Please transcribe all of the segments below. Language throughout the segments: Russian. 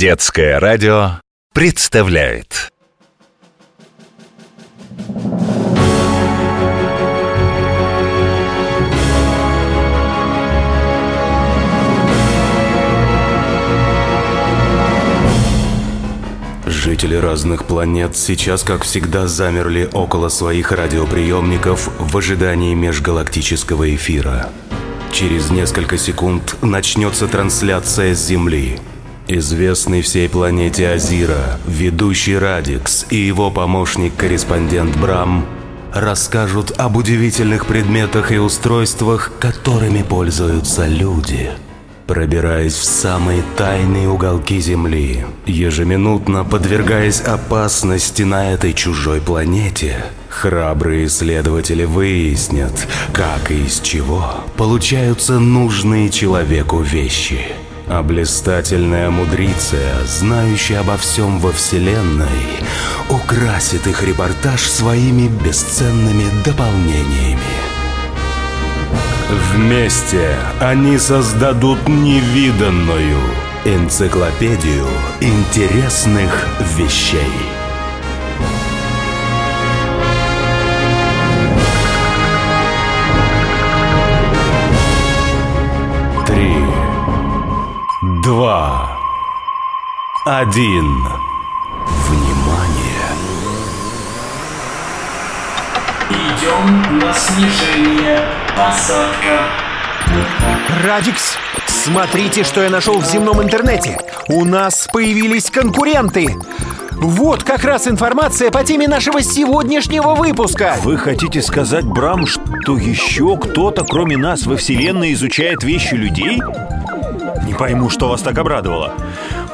Детское радио представляет Жители разных планет сейчас, как всегда, замерли около своих радиоприемников в ожидании межгалактического эфира. Через несколько секунд начнется трансляция с Земли. Известный всей планете Азира, ведущий Радикс и его помощник-корреспондент Брам расскажут об удивительных предметах и устройствах, которыми пользуются люди – пробираясь в самые тайные уголки Земли, ежеминутно подвергаясь опасности на этой чужой планете, храбрые исследователи выяснят, как и из чего получаются нужные человеку вещи. А блистательная мудриция, знающая обо всем во Вселенной, украсит их репортаж своими бесценными дополнениями. Вместе они создадут невиданную энциклопедию интересных вещей. Два, один. Внимание! Идем на снижение. Посадка. Радикс, смотрите, что я нашел в земном интернете. У нас появились конкуренты. Вот как раз информация по теме нашего сегодняшнего выпуска. Вы хотите сказать, Брам, что еще кто-то, кроме нас, во Вселенной изучает вещи людей? Пойму, что вас так обрадовало.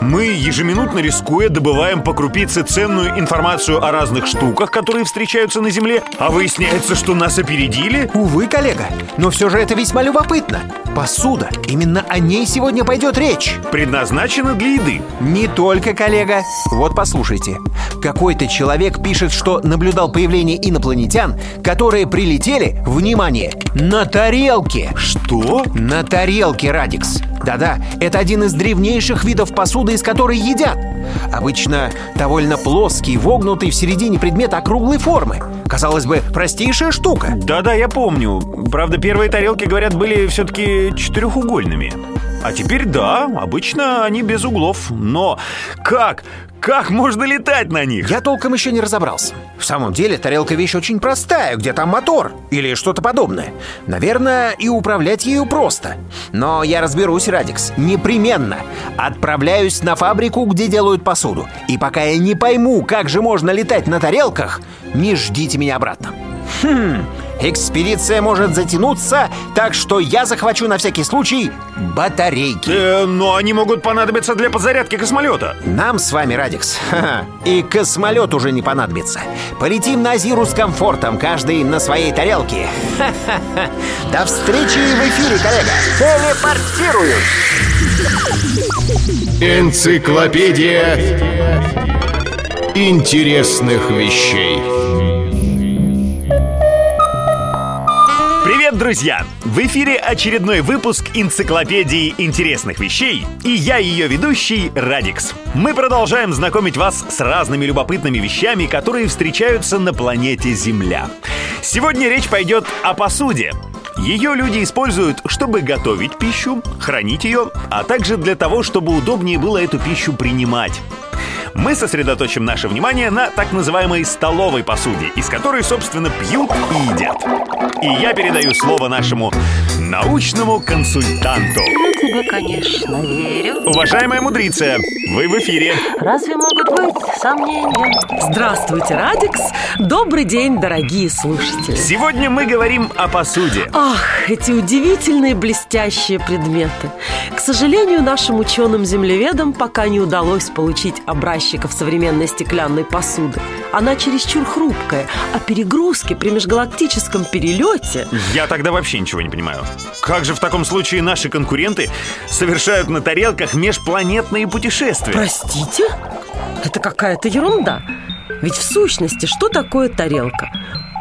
Мы, ежеминутно рискуя, добываем по крупице ценную информацию о разных штуках, которые встречаются на Земле, а выясняется, что нас опередили? Увы, коллега, но все же это весьма любопытно. Посуда, именно о ней сегодня пойдет речь. Предназначена для еды. Не только, коллега. Вот послушайте. Какой-то человек пишет, что наблюдал появление инопланетян, которые прилетели, внимание, на тарелке. Что? На тарелке, Радикс. Да-да, это один из древнейших видов посуды, из которой едят. Обычно довольно плоский, вогнутый в середине предмет округлой формы. Казалось бы, простейшая штука. Да-да, я помню. Правда, первые тарелки, говорят, были все-таки четырехугольными. А теперь да, обычно они без углов. Но как? Как можно летать на них? Я толком еще не разобрался. В самом деле, тарелка вещь очень простая, где там мотор или что-то подобное. Наверное, и управлять ею просто. Но я разберусь, Радикс, непременно. Отправляюсь на фабрику, где делают посуду. И пока я не пойму, как же можно летать на тарелках, не ждите меня обратно. Хм, экспедиция может затянуться, так что я захвачу на всякий случай батарейки. Э, но они могут понадобиться для подзарядки космолета. Нам с вами, Радикс, ха-ха, и космолет уже не понадобится. Полетим на Азиру с комфортом, каждый на своей тарелке. Ха-ха-ха. До встречи в эфире, коллега. Телепортируюсь. Энциклопедия интересных вещей. Друзья! В эфире очередной выпуск энциклопедии интересных вещей, и я ее ведущий Радикс. Мы продолжаем знакомить вас с разными любопытными вещами, которые встречаются на планете Земля. Сегодня речь пойдет о посуде. Ее люди используют, чтобы готовить пищу, хранить ее, а также для того, чтобы удобнее было эту пищу принимать. Мы сосредоточим наше внимание на так называемой столовой посуде, из которой, собственно, пьют и едят. И я передаю слово нашему научному консультанту. Я тебе, конечно, верю. Уважаемая мудрица, вы в эфире. Разве могут быть сомнения? Здравствуйте, Радикс! Добрый день, дорогие слушатели! Сегодня мы говорим о посуде. Ах, эти удивительные блестящие предметы! К сожалению, нашим ученым-землеведам пока не удалось получить образчиков современной стеклянной посуды. Она чересчур хрупкая, а перегрузки при межгалактическом перелете... Я тогда вообще ничего не понимаю. Как же в таком случае наши конкуренты совершают на тарелках межпланетные путешествия? Простите? Это какая-то ерунда. Ведь в сущности, что такое тарелка?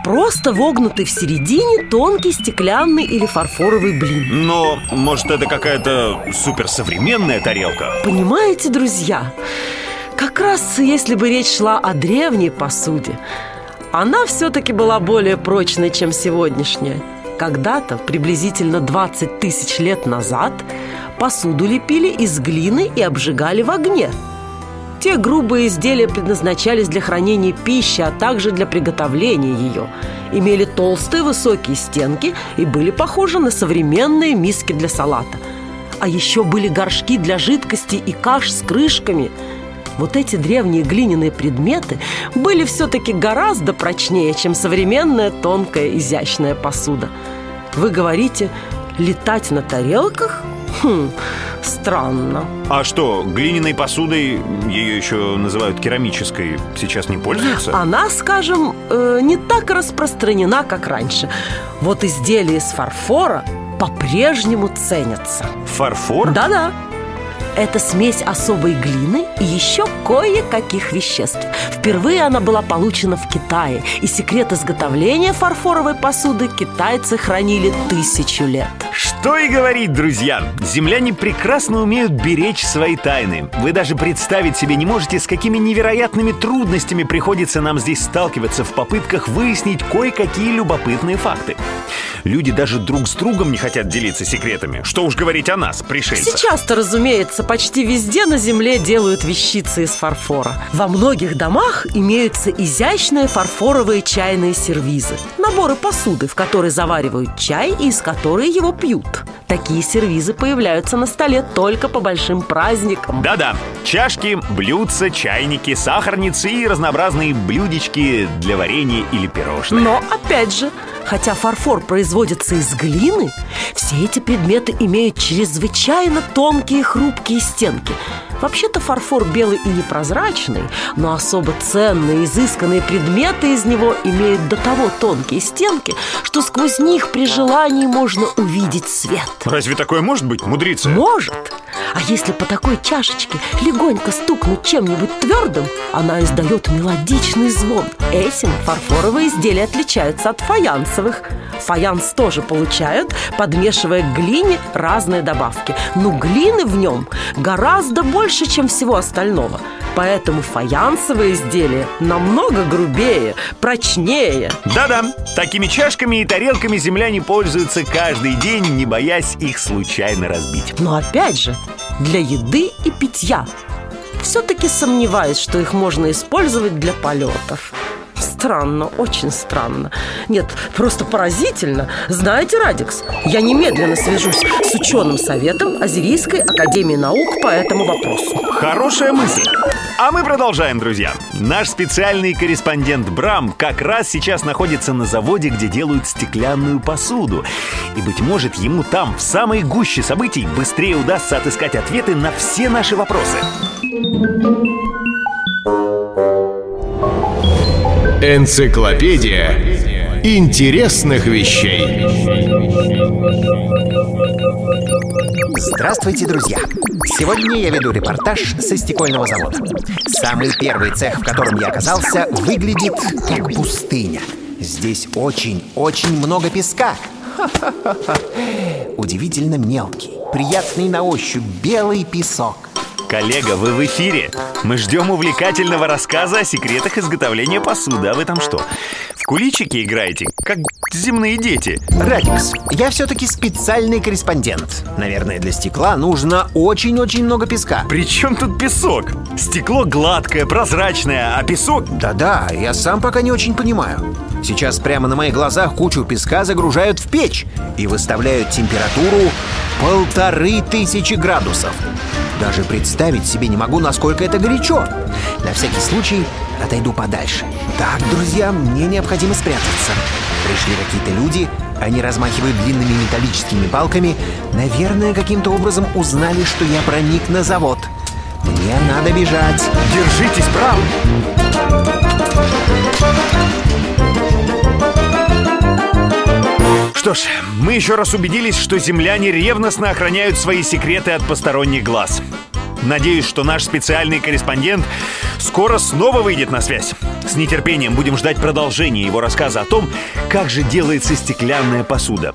просто вогнутый в середине тонкий стеклянный или фарфоровый блин. Но, может, это какая-то суперсовременная тарелка? Понимаете, друзья, как раз если бы речь шла о древней посуде, она все-таки была более прочной, чем сегодняшняя. Когда-то, приблизительно 20 тысяч лет назад, посуду лепили из глины и обжигали в огне. Те грубые изделия предназначались для хранения пищи, а также для приготовления ее. Имели толстые высокие стенки и были похожи на современные миски для салата. А еще были горшки для жидкости и каш с крышками – вот эти древние глиняные предметы были все-таки гораздо прочнее, чем современная тонкая изящная посуда. Вы говорите, летать на тарелках? Хм, странно. А что, глиняной посудой, ее еще называют керамической, сейчас не пользуются? Она, скажем, э, не так распространена, как раньше. Вот изделия из фарфора по-прежнему ценятся. Фарфор? Да-да. Это смесь особой глины и еще кое-каких веществ. Впервые она была получена в Китае, и секрет изготовления фарфоровой посуды китайцы хранили тысячу лет. Что и говорить, друзья, земляне прекрасно умеют беречь свои тайны. Вы даже представить себе не можете, с какими невероятными трудностями приходится нам здесь сталкиваться в попытках выяснить кое-какие любопытные факты. Люди даже друг с другом не хотят делиться секретами. Что уж говорить о нас, пришельцах. Сейчас-то, разумеется, почти везде на земле делают вещицы из фарфора. Во многих домах имеются изящные фарфоровые чайные сервизы. Наборы посуды, в которой заваривают чай и из которой его пьют. Такие сервизы появляются на столе только по большим праздникам. Да-да, чашки, блюдца, чайники, сахарницы и разнообразные блюдечки для варенья или пирожных. Но, опять же, Хотя фарфор производится из глины, все эти предметы имеют чрезвычайно тонкие хрупкие стенки. Вообще-то фарфор белый и непрозрачный, но особо ценные, изысканные предметы из него имеют до того тонкие стенки, что сквозь них при желании можно увидеть свет. Разве такое может быть, мудрица? Может. А если по такой чашечке легонько стукнуть чем-нибудь твердым, она издает мелодичный звон. Этим фарфоровые изделия отличаются от фаянсовых. Фаянс тоже получают, подмешивая к глине разные добавки. Но глины в нем гораздо больше, чем всего остального. Поэтому фаянсовые изделия намного грубее, прочнее. Да-да, такими чашками и тарелками земляне пользуются каждый день, не боясь их случайно разбить. Но опять же, для еды и питья. Все-таки сомневаюсь, что их можно использовать для полетов. Странно, очень странно. Нет, просто поразительно. Знаете, Радикс, я немедленно свяжусь с ученым советом Азерийской академии наук по этому вопросу. Хорошая мысль. А мы продолжаем, друзья. Наш специальный корреспондент Брам как раз сейчас находится на заводе, где делают стеклянную посуду. И, быть может, ему там, в самой гуще событий, быстрее удастся отыскать ответы на все наши вопросы. Энциклопедия интересных вещей. Здравствуйте, друзья! Сегодня я веду репортаж со стекольного завода. Самый первый цех, в котором я оказался, выглядит как пустыня. Здесь очень-очень много песка. Удивительно мелкий, приятный на ощупь белый песок. Коллега, вы в эфире. Мы ждем увлекательного рассказа о секретах изготовления посуды. А вы там что, в куличики играете, как земные дети? Радикс, я все-таки специальный корреспондент. Наверное, для стекла нужно очень-очень много песка. При чем тут песок? Стекло гладкое, прозрачное, а песок... Да-да, я сам пока не очень понимаю. Сейчас прямо на моих глазах кучу песка загружают в печь и выставляют температуру полторы тысячи градусов. Даже представить себе не могу, насколько это горячо. На всякий случай отойду подальше. Так, друзья, мне необходимо спрятаться. Пришли какие-то люди, они размахивают длинными металлическими палками. Наверное, каким-то образом узнали, что я проник на завод. Мне надо бежать. Держитесь, Брам! Что ж, мы еще раз убедились, что земляне ревностно охраняют свои секреты от посторонних глаз. Надеюсь, что наш специальный корреспондент скоро снова выйдет на связь. С нетерпением будем ждать продолжения его рассказа о том, как же делается стеклянная посуда.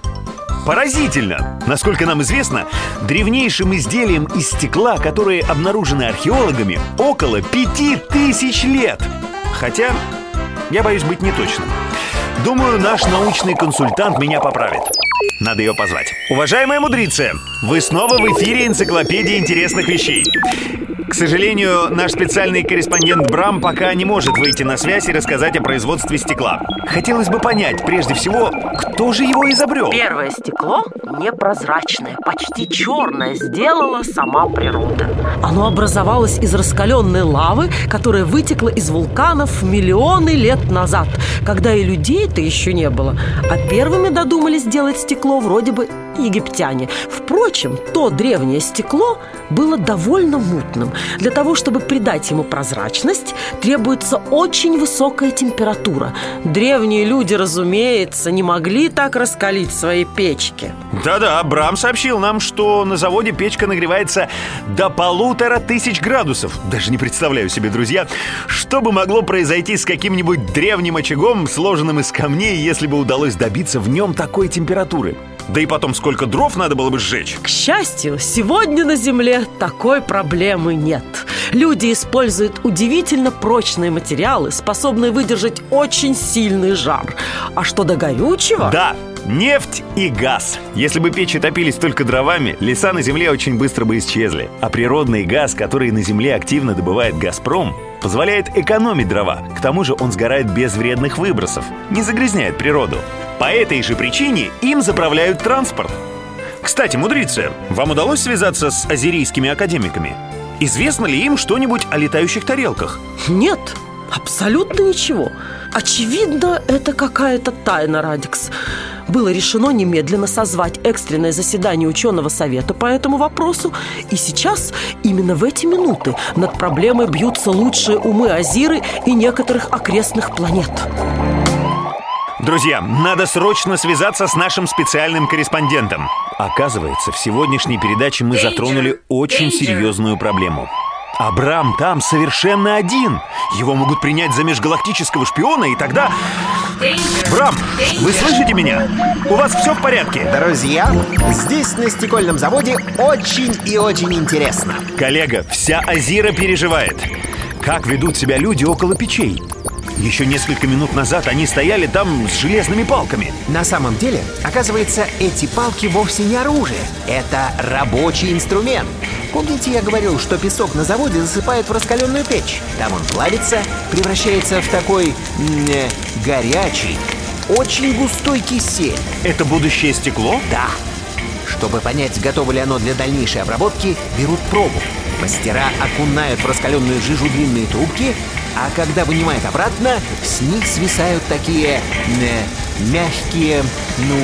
Поразительно! Насколько нам известно, древнейшим изделием из стекла, которые обнаружены археологами, около пяти тысяч лет. Хотя, я боюсь быть неточным. Думаю, наш научный консультант меня поправит. Надо ее позвать. Уважаемая мудрица, вы снова в эфире энциклопедии интересных вещей. К сожалению, наш специальный корреспондент Брам пока не может выйти на связь и рассказать о производстве стекла. Хотелось бы понять, прежде всего, кто же его изобрел? Первое стекло непрозрачное, почти черное, сделала сама природа. Оно образовалось из раскаленной лавы, которая вытекла из вулканов миллионы лет назад, когда и людей-то еще не было. А первыми додумались сделать стекло вроде бы египтяне. Впрочем, то древнее стекло было довольно мутным. Для того, чтобы придать ему прозрачность, требуется очень высокая температура. Древние люди, разумеется, не могли так раскалить свои печки. Да-да, Брам сообщил нам, что на заводе печка нагревается до полутора тысяч градусов. Даже не представляю себе, друзья, что бы могло произойти с каким-нибудь древним очагом, сложенным из камней, если бы удалось добиться в нем такой температуры. Да и потом, сколько дров надо было бы сжечь. К счастью, сегодня на Земле такой проблемы нет. Люди используют удивительно прочные материалы, способные выдержать очень сильный жар. А что до горючего? Да, Нефть и газ. Если бы печи топились только дровами, леса на Земле очень быстро бы исчезли. А природный газ, который на Земле активно добывает «Газпром», позволяет экономить дрова. К тому же он сгорает без вредных выбросов, не загрязняет природу. По этой же причине им заправляют транспорт. Кстати, мудрица, вам удалось связаться с азерийскими академиками? Известно ли им что-нибудь о летающих тарелках? Нет, абсолютно ничего. Очевидно, это какая-то тайна, Радикс. Было решено немедленно созвать экстренное заседание ученого совета по этому вопросу, и сейчас, именно в эти минуты, над проблемой бьются лучшие умы Азиры и некоторых окрестных планет. Друзья, надо срочно связаться с нашим специальным корреспондентом. Оказывается, в сегодняшней передаче мы затронули очень серьезную проблему. Абрам там совершенно один. Его могут принять за межгалактического шпиона, и тогда... Брам, вы слышите меня? У вас все в порядке? Друзья, здесь на стекольном заводе очень и очень интересно. Коллега, вся Азира переживает. Как ведут себя люди около печей? Еще несколько минут назад они стояли там с железными палками. На самом деле, оказывается, эти палки вовсе не оружие. Это рабочий инструмент. Помните, я говорил, что песок на заводе засыпают в раскаленную печь? Там он плавится, превращается в такой э, горячий, очень густой кисель. Это будущее стекло? Да. Чтобы понять, готово ли оно для дальнейшей обработки, берут пробу. Мастера окунают в раскаленную жижу длинные трубки, а когда вынимают обратно, с них свисают такие э, мягкие, ну,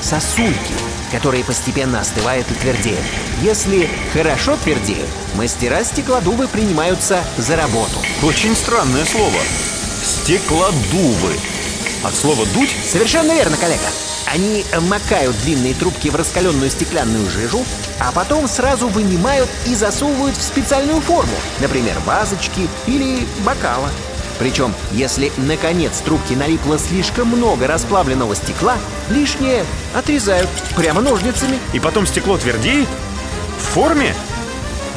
сосульки, которые постепенно остывают и твердеют. Если хорошо твердеют, мастера стеклодувы принимаются за работу. Очень странное слово. Стеклодувы. От слова «дуть»? Совершенно верно, коллега. Они макают длинные трубки в раскаленную стеклянную жижу, а потом сразу вынимают и засовывают в специальную форму, например, вазочки или бокала. Причем, если наконец трубки налипло слишком много расплавленного стекла, лишнее отрезают прямо ножницами. И потом стекло твердеет? В форме?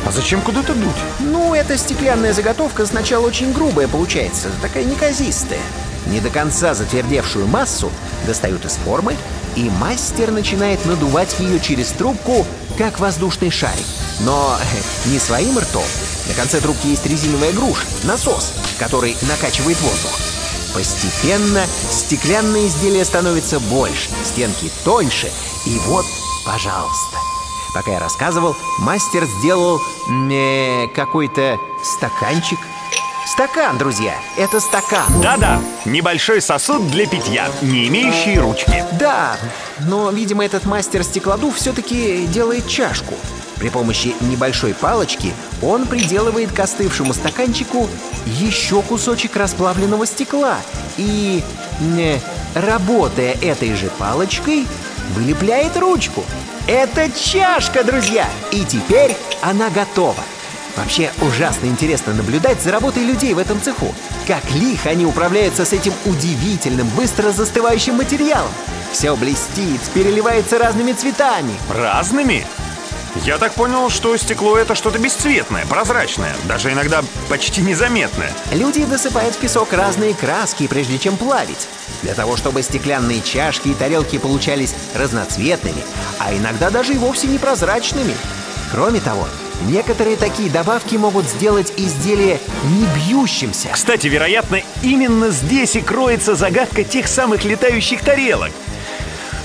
А зачем куда-то дуть? Ну, эта стеклянная заготовка сначала очень грубая получается, такая неказистая. Не до конца затвердевшую массу достают из формы, и мастер начинает надувать ее через трубку, как воздушный шарик. Но не своим ртом. На конце трубки есть резиновая груша, насос, который накачивает воздух. Постепенно стеклянное изделие становится больше, стенки тоньше, и вот, пожалуйста. Пока я рассказывал, мастер сделал э, какой-то стаканчик Стакан, друзья, это стакан. Да-да, небольшой сосуд для питья, не имеющий ручки. Да, но, видимо, этот мастер стеклодув все-таки делает чашку. При помощи небольшой палочки он приделывает к остывшему стаканчику еще кусочек расплавленного стекла И, работая этой же палочкой, вылепляет ручку. Это чашка, друзья! И теперь она готова Вообще ужасно интересно наблюдать за работой людей в этом цеху. Как лихо они управляются с этим удивительным, быстро застывающим материалом. Все блестит, переливается разными цветами. Разными? Я так понял, что стекло это что-то бесцветное, прозрачное, даже иногда почти незаметное. Люди досыпают в песок разные краски, прежде чем плавить. Для того, чтобы стеклянные чашки и тарелки получались разноцветными, а иногда даже и вовсе непрозрачными. Кроме того, некоторые такие добавки могут сделать изделие не бьющимся. Кстати, вероятно, именно здесь и кроется загадка тех самых летающих тарелок.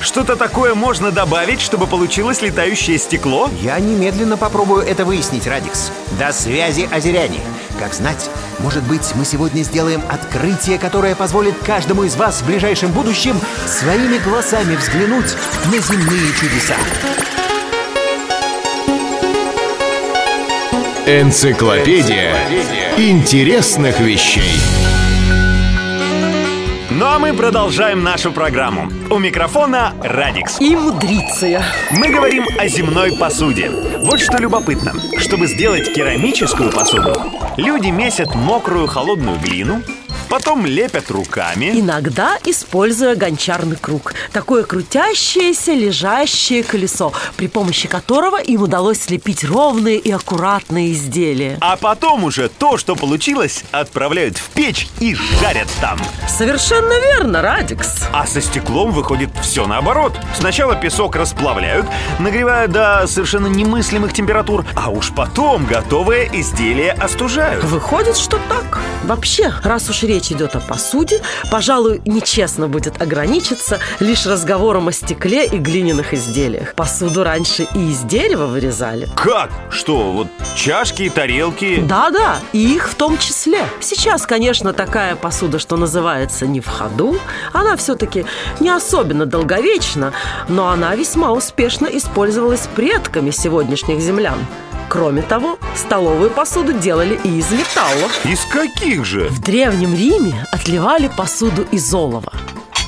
Что-то такое можно добавить, чтобы получилось летающее стекло? Я немедленно попробую это выяснить, Радикс. До связи, озеряне. Как знать, может быть, мы сегодня сделаем открытие, которое позволит каждому из вас в ближайшем будущем своими глазами взглянуть на земные чудеса. Энциклопедия интересных вещей. Ну а мы продолжаем нашу программу. У микрофона Радикс. И мудриция. Мы говорим о земной посуде. Вот что любопытно. Чтобы сделать керамическую посуду, люди месят мокрую холодную глину, потом лепят руками. Иногда используя гончарный круг. Такое крутящееся, лежащее колесо, при помощи которого им удалось слепить ровные и аккуратные изделия. А потом уже то, что получилось, отправляют в печь и жарят там. Совершенно верно, Радикс. А со стеклом выходит все наоборот. Сначала песок расплавляют, нагревая до совершенно немыслимых температур, а уж потом готовое изделие остужают. Выходит, что так. Вообще, раз уж речь идет о посуде, пожалуй, нечестно будет ограничиться лишь разговором о стекле и глиняных изделиях. Посуду раньше и из дерева вырезали. Как? Что, вот чашки и тарелки? Да-да, и их в том числе. Сейчас, конечно, такая посуда, что называется, не в ходу. Она все-таки не особенно долговечна, но она весьма успешно использовалась предками сегодняшних землян. Кроме того, столовую посуду делали и из металла. Из каких же? В Древнем Риме отливали посуду из олова.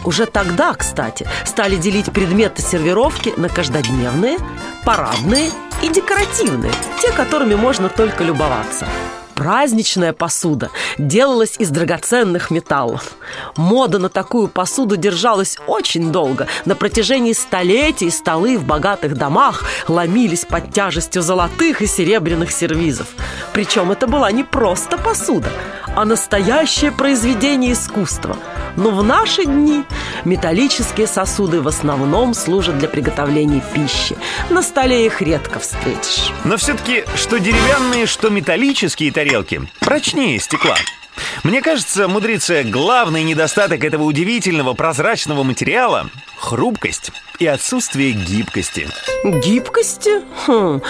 Уже тогда, кстати, стали делить предметы сервировки на каждодневные, парадные и декоративные, те, которыми можно только любоваться. Праздничная посуда делалась из драгоценных металлов. Мода на такую посуду держалась очень долго. На протяжении столетий столы в богатых домах ломились под тяжестью золотых и серебряных сервизов. Причем это была не просто посуда, а настоящее произведение искусства. Но в наши дни металлические сосуды в основном служат для приготовления пищи. На столе их редко встретишь. Но все-таки, что деревянные, что металлические тарелки прочнее стекла. Мне кажется, мудрица, главный недостаток этого удивительного прозрачного материала – хрупкость и отсутствие гибкости. Гибкости? Хм.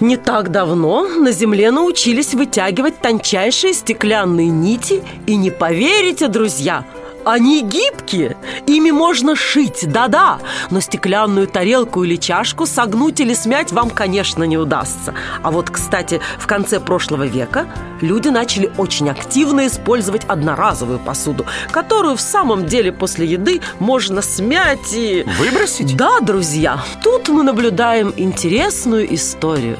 Не так давно на Земле научились вытягивать тончайшие стеклянные нити, и не поверите, друзья – они гибкие, ими можно шить, да-да Но стеклянную тарелку или чашку согнуть или смять вам, конечно, не удастся А вот, кстати, в конце прошлого века люди начали очень активно использовать одноразовую посуду Которую в самом деле после еды можно смять и... Выбросить? Да, друзья, тут мы наблюдаем интересную историю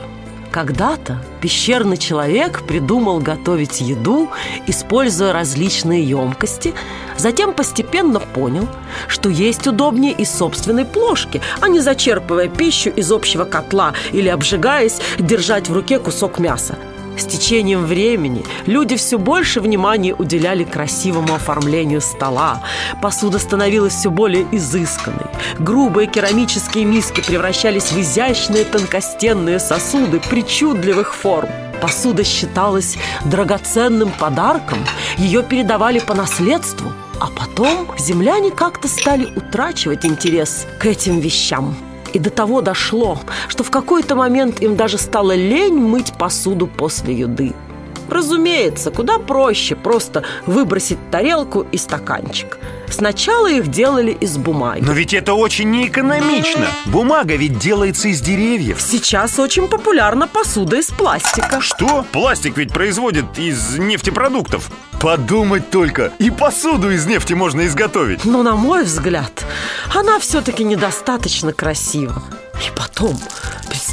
когда-то пещерный человек придумал готовить еду, используя различные емкости, затем постепенно понял, что есть удобнее из собственной плошки, а не зачерпывая пищу из общего котла или обжигаясь держать в руке кусок мяса. С течением времени люди все больше внимания уделяли красивому оформлению стола. Посуда становилась все более изысканной. Грубые керамические миски превращались в изящные тонкостенные сосуды причудливых форм. Посуда считалась драгоценным подарком, ее передавали по наследству, а потом земляне как-то стали утрачивать интерес к этим вещам. И до того дошло, что в какой-то момент им даже стало лень мыть посуду после еды. Разумеется, куда проще просто выбросить тарелку и стаканчик. Сначала их делали из бумаги. Но ведь это очень неэкономично. Бумага ведь делается из деревьев. Сейчас очень популярна посуда из пластика. Что? Пластик ведь производит из нефтепродуктов. Подумать только, и посуду из нефти можно изготовить. Но, на мой взгляд, она все-таки недостаточно красива. И потом,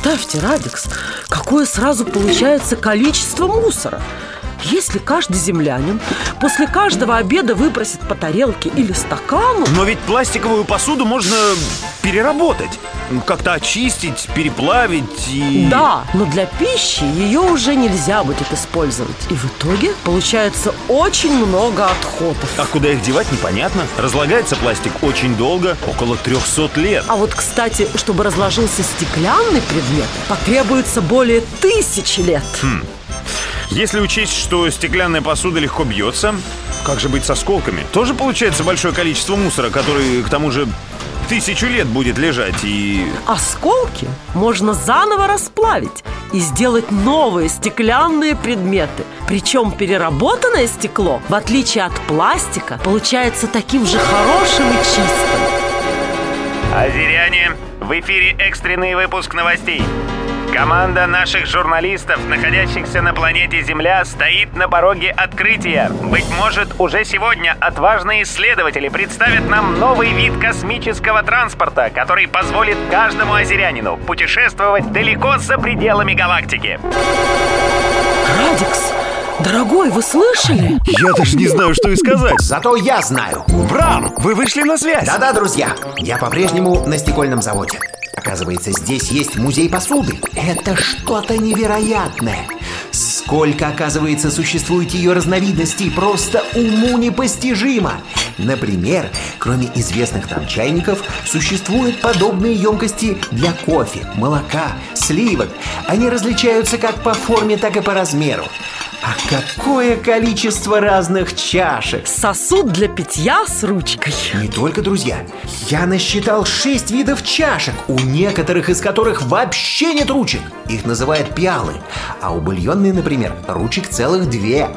Представьте, Радикс, какое сразу получается количество мусора. Если каждый землянин после каждого обеда выпросит по тарелке или стакану... Но ведь пластиковую посуду можно переработать. Ну, Как-то очистить, переплавить и... Да, но для пищи ее уже нельзя будет использовать. И в итоге получается очень много отходов. А куда их девать, непонятно. Разлагается пластик очень долго, около 300 лет. А вот, кстати, чтобы разложился стеклянный предмет, потребуется более тысячи лет. Если учесть, что стеклянная посуда легко бьется, как же быть с осколками? Тоже получается большое количество мусора, который, к тому же, тысячу лет будет лежать и... Осколки можно заново расплавить и сделать новые стеклянные предметы. Причем переработанное стекло, в отличие от пластика, получается таким же хорошим и чистым. Озеряне, в эфире экстренный выпуск новостей. Команда наших журналистов, находящихся на планете Земля, стоит на пороге открытия. Быть может, уже сегодня отважные исследователи представят нам новый вид космического транспорта, который позволит каждому озерянину путешествовать далеко за пределами галактики. Радикс, дорогой, вы слышали? Я даже не знаю, что и сказать. Зато я знаю. Брам, вы вышли на связь. Да-да, друзья, я по-прежнему на стекольном заводе. Оказывается, здесь есть музей посуды. Это что-то невероятное. Сколько, оказывается, существует ее разновидностей, просто уму непостижимо. Например, кроме известных там чайников, существуют подобные емкости для кофе, молока, сливок. Они различаются как по форме, так и по размеру. А какое количество разных чашек! Сосуд для питья с ручкой. Не только, друзья. Я насчитал шесть видов чашек, у некоторых из которых вообще нет ручек. Их называют пиалы. А у бульонной, например, ручек целых две.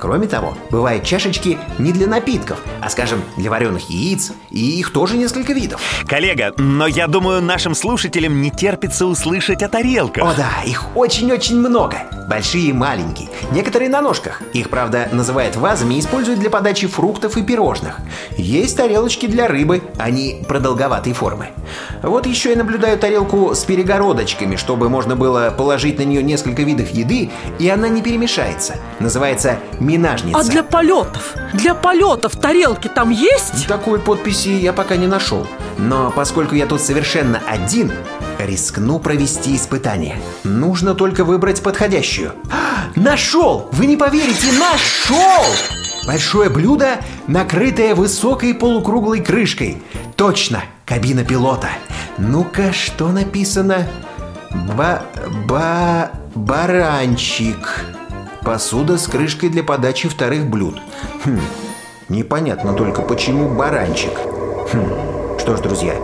Кроме того, бывают чашечки не для напитков, а, скажем, для вареных яиц, и их тоже несколько видов. Коллега, но я думаю, нашим слушателям не терпится услышать о тарелках. О да, их очень-очень много. Большие и маленькие. Некоторые на ножках. Их, правда, называют вазами и используют для подачи фруктов и пирожных. Есть тарелочки для рыбы, они продолговатой формы. Вот еще я наблюдаю тарелку с перегородочками, чтобы можно было положить на нее несколько видов еды, и она не перемешается. Называется минажница. А для полетов? Для полетов тарелки там есть? Такой подписи я пока не нашел. Но поскольку я тут совершенно один, рискну провести испытание. Нужно только выбрать подходящую. А, Нашел! Вы не поверите, нашел! Большое блюдо, накрытое высокой полукруглой крышкой. Точно, кабина пилота. Ну-ка, что написано? Ба... ба... баранчик. Посуда с крышкой для подачи вторых блюд. Хм, непонятно только, почему баранчик. Хм, что ж, друзья,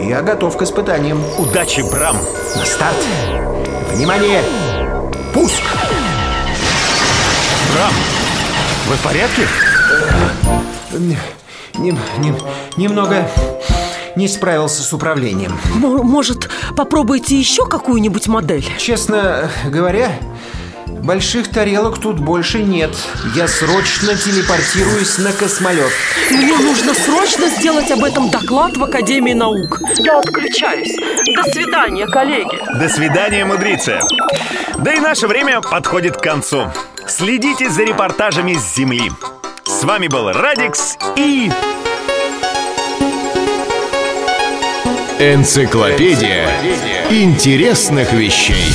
я готов к испытаниям. Удачи, Брам! На старт! Внимание! Пуск! Брам, вы в порядке? Нем- нем- немного не справился с управлением. Мо- Может, попробуйте еще какую-нибудь модель? Честно говоря, больших тарелок тут больше нет. Я срочно телепортируюсь на космолет. Мне нужно срочно сделать об этом доклад в Академии наук. Я отключаюсь. До свидания, коллеги. До свидания, мудрица. Да и наше время подходит к концу. Следите за репортажами с Земли. С вами был Радикс и... Энциклопедия интересных вещей.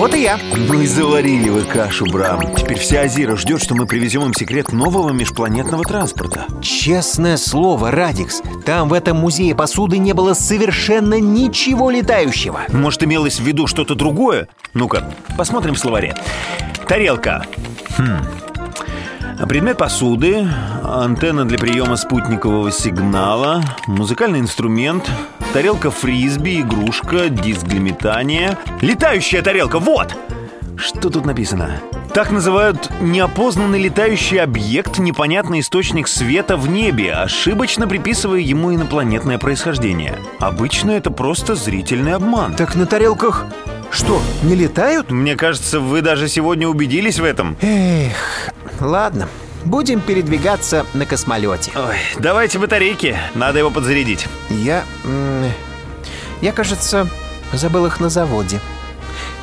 Вот и я. Ну и заварили вы кашу, Брам. Теперь вся Азира ждет, что мы привезем им секрет нового межпланетного транспорта. Честное слово, Радикс, там в этом музее посуды не было совершенно ничего летающего. Может, имелось в виду что-то другое? Ну-ка, посмотрим в словаре. Тарелка. Хм. Предмет посуды, антенна для приема спутникового сигнала, музыкальный инструмент, тарелка фрисби, игрушка, диск для метания. Летающая тарелка, вот! Что тут написано? Так называют неопознанный летающий объект, непонятный источник света в небе, ошибочно приписывая ему инопланетное происхождение. Обычно это просто зрительный обман. Так на тарелках что, не летают? Мне кажется, вы даже сегодня убедились в этом. Эх, ладно, будем передвигаться на космолете. Ой, давайте батарейки, надо его подзарядить. Я... Я, кажется, Забыл их на заводе.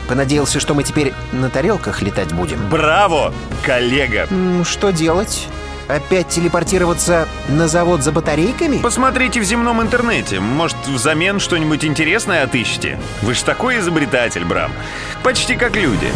Понадеялся, что мы теперь на тарелках летать будем. Браво, коллега! Что делать? Опять телепортироваться на завод за батарейками? Посмотрите в земном интернете. Может, взамен что-нибудь интересное отыщете? Вы ж такой изобретатель, Брам. Почти как люди.